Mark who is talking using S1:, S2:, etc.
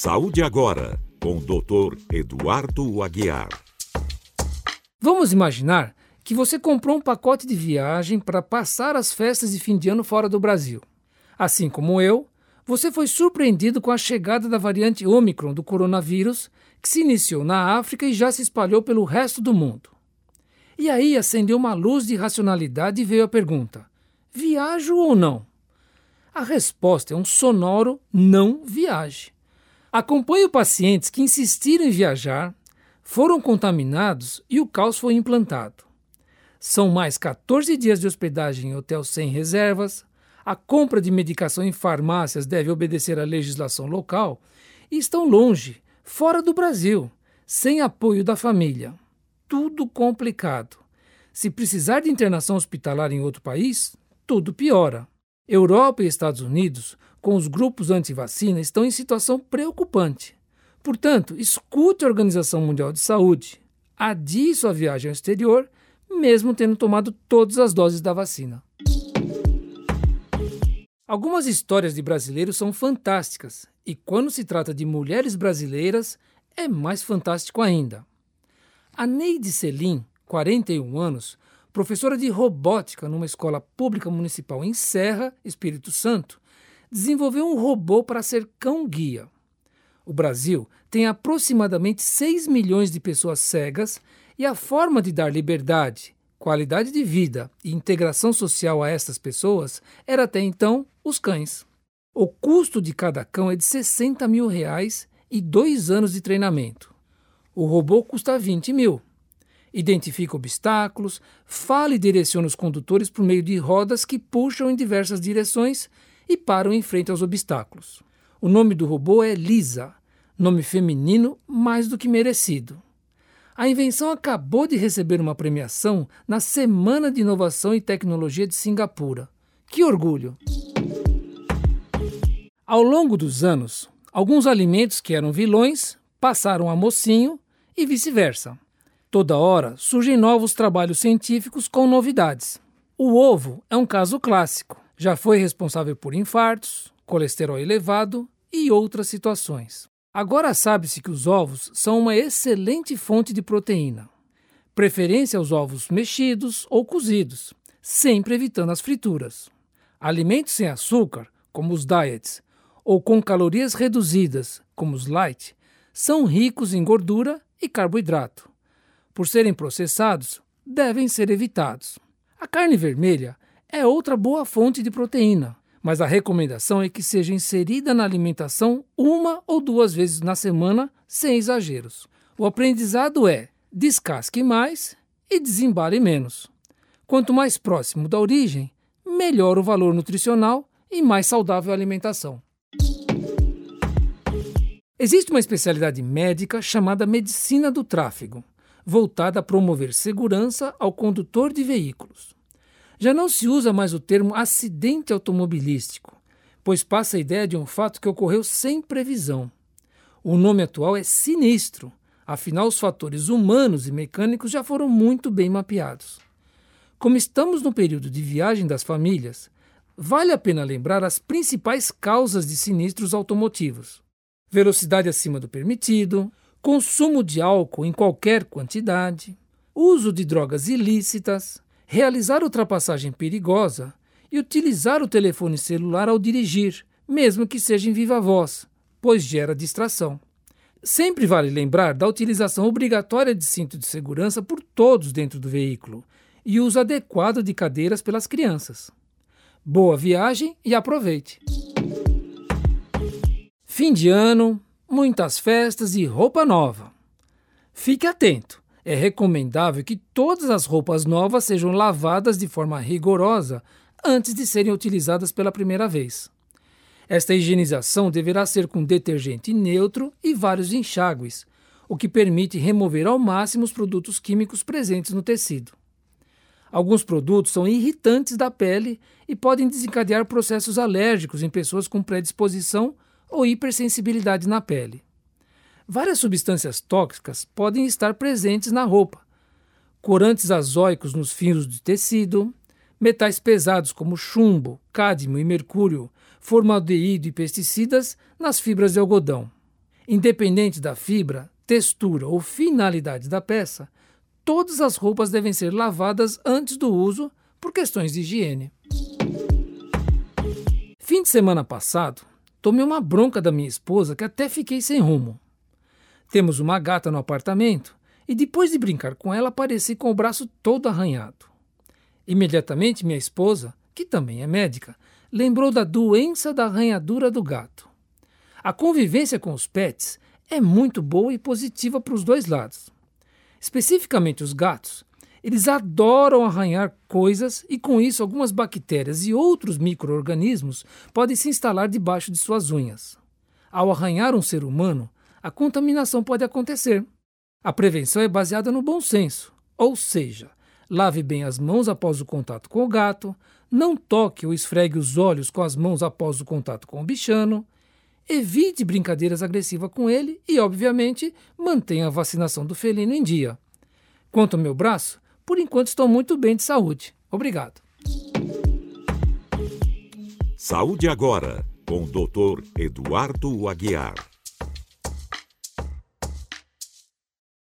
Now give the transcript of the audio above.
S1: Saúde agora, com o Dr. Eduardo Aguiar.
S2: Vamos imaginar que você comprou um pacote de viagem para passar as festas de fim de ano fora do Brasil. Assim como eu, você foi surpreendido com a chegada da variante Omicron do coronavírus, que se iniciou na África e já se espalhou pelo resto do mundo. E aí acendeu uma luz de racionalidade e veio a pergunta: viajo ou não? A resposta é um sonoro não viaje. Acompanhe pacientes que insistiram em viajar, foram contaminados e o caos foi implantado. São mais 14 dias de hospedagem em hotel sem reservas, a compra de medicação em farmácias deve obedecer à legislação local e estão longe, fora do Brasil, sem apoio da família. Tudo complicado. Se precisar de internação hospitalar em outro país, tudo piora. Europa e Estados Unidos, com os grupos anti-vacina, estão em situação preocupante. Portanto, escute a Organização Mundial de Saúde, adie sua viagem ao exterior, mesmo tendo tomado todas as doses da vacina. Algumas histórias de brasileiros são fantásticas, e quando se trata de mulheres brasileiras, é mais fantástico ainda. A Neide Selim, 41 anos, professora de robótica numa escola pública municipal em Serra, Espírito Santo, desenvolveu um robô para ser cão-guia. O Brasil tem aproximadamente 6 milhões de pessoas cegas e a forma de dar liberdade, qualidade de vida e integração social a estas pessoas era até então os cães. O custo de cada cão é de 60 mil reais e dois anos de treinamento. O robô custa 20 mil. Identifica obstáculos, fala e direciona os condutores por meio de rodas que puxam em diversas direções e param em frente aos obstáculos. O nome do robô é Lisa, nome feminino mais do que merecido. A invenção acabou de receber uma premiação na Semana de Inovação e Tecnologia de Singapura. Que orgulho! Ao longo dos anos, alguns alimentos que eram vilões passaram a mocinho e vice-versa. Toda hora surgem novos trabalhos científicos com novidades. O ovo é um caso clássico. Já foi responsável por infartos, colesterol elevado e outras situações. Agora sabe-se que os ovos são uma excelente fonte de proteína. Preferência aos ovos mexidos ou cozidos, sempre evitando as frituras. Alimentos sem açúcar, como os diets, ou com calorias reduzidas, como os light, são ricos em gordura e carboidrato. Por serem processados, devem ser evitados. A carne vermelha é outra boa fonte de proteína, mas a recomendação é que seja inserida na alimentação uma ou duas vezes na semana, sem exageros. O aprendizado é descasque mais e desembale menos. Quanto mais próximo da origem, melhor o valor nutricional e mais saudável a alimentação. Existe uma especialidade médica chamada medicina do tráfego, voltada a promover segurança ao condutor de veículos. Já não se usa mais o termo acidente automobilístico, pois passa a ideia de um fato que ocorreu sem previsão. O nome atual é sinistro, afinal, os fatores humanos e mecânicos já foram muito bem mapeados. Como estamos no período de viagem das famílias, vale a pena lembrar as principais causas de sinistros automotivos: velocidade acima do permitido, consumo de álcool em qualquer quantidade, uso de drogas ilícitas, realizar ultrapassagem perigosa e utilizar o telefone celular ao dirigir, mesmo que seja em viva voz, pois gera distração. Sempre vale lembrar da utilização obrigatória de cinto de segurança por todos dentro do veículo e uso adequado de cadeiras pelas crianças. Boa viagem e aproveite! Fim de ano, muitas festas e roupa nova. Fique atento! é recomendável que todas as roupas novas sejam lavadas de forma rigorosa antes de serem utilizadas pela primeira vez. Esta higienização deverá ser com detergente neutro e vários enxágues, o que permite remover ao máximo os produtos químicos presentes no tecido. Alguns produtos são irritantes da pele e podem desencadear processos alérgicos em pessoas com predisposição ou hipersensibilidade na pele. Várias substâncias tóxicas podem estar presentes na roupa. Corantes azóicos nos fios de tecido, metais pesados como chumbo, cádmio e mercúrio formaldeído e pesticidas nas fibras de algodão. Independente da fibra, textura ou finalidade da peça, todas as roupas devem ser lavadas antes do uso por questões de higiene. Fim de semana passado, tomei uma bronca da minha esposa que até fiquei sem rumo. Temos uma gata no apartamento e depois de brincar com ela apareci com o braço todo arranhado. Imediatamente minha esposa, que também é médica, lembrou da doença da arranhadura do gato. A convivência com os pets é muito boa e positiva para os dois lados. Especificamente os gatos, eles adoram arranhar coisas e, com isso, algumas bactérias e outros micro-organismos podem se instalar debaixo de suas unhas. Ao arranhar um ser humano, a contaminação pode acontecer. A prevenção é baseada no bom senso, ou seja, lave bem as mãos após o contato com o gato, não toque ou esfregue os olhos com as mãos após o contato com o bichano, evite brincadeiras agressivas com ele e, obviamente, mantenha a vacinação do felino em dia. Quanto ao meu braço, por enquanto estou muito bem de saúde. Obrigado.
S1: Saúde agora, com o Dr. Eduardo Aguiar.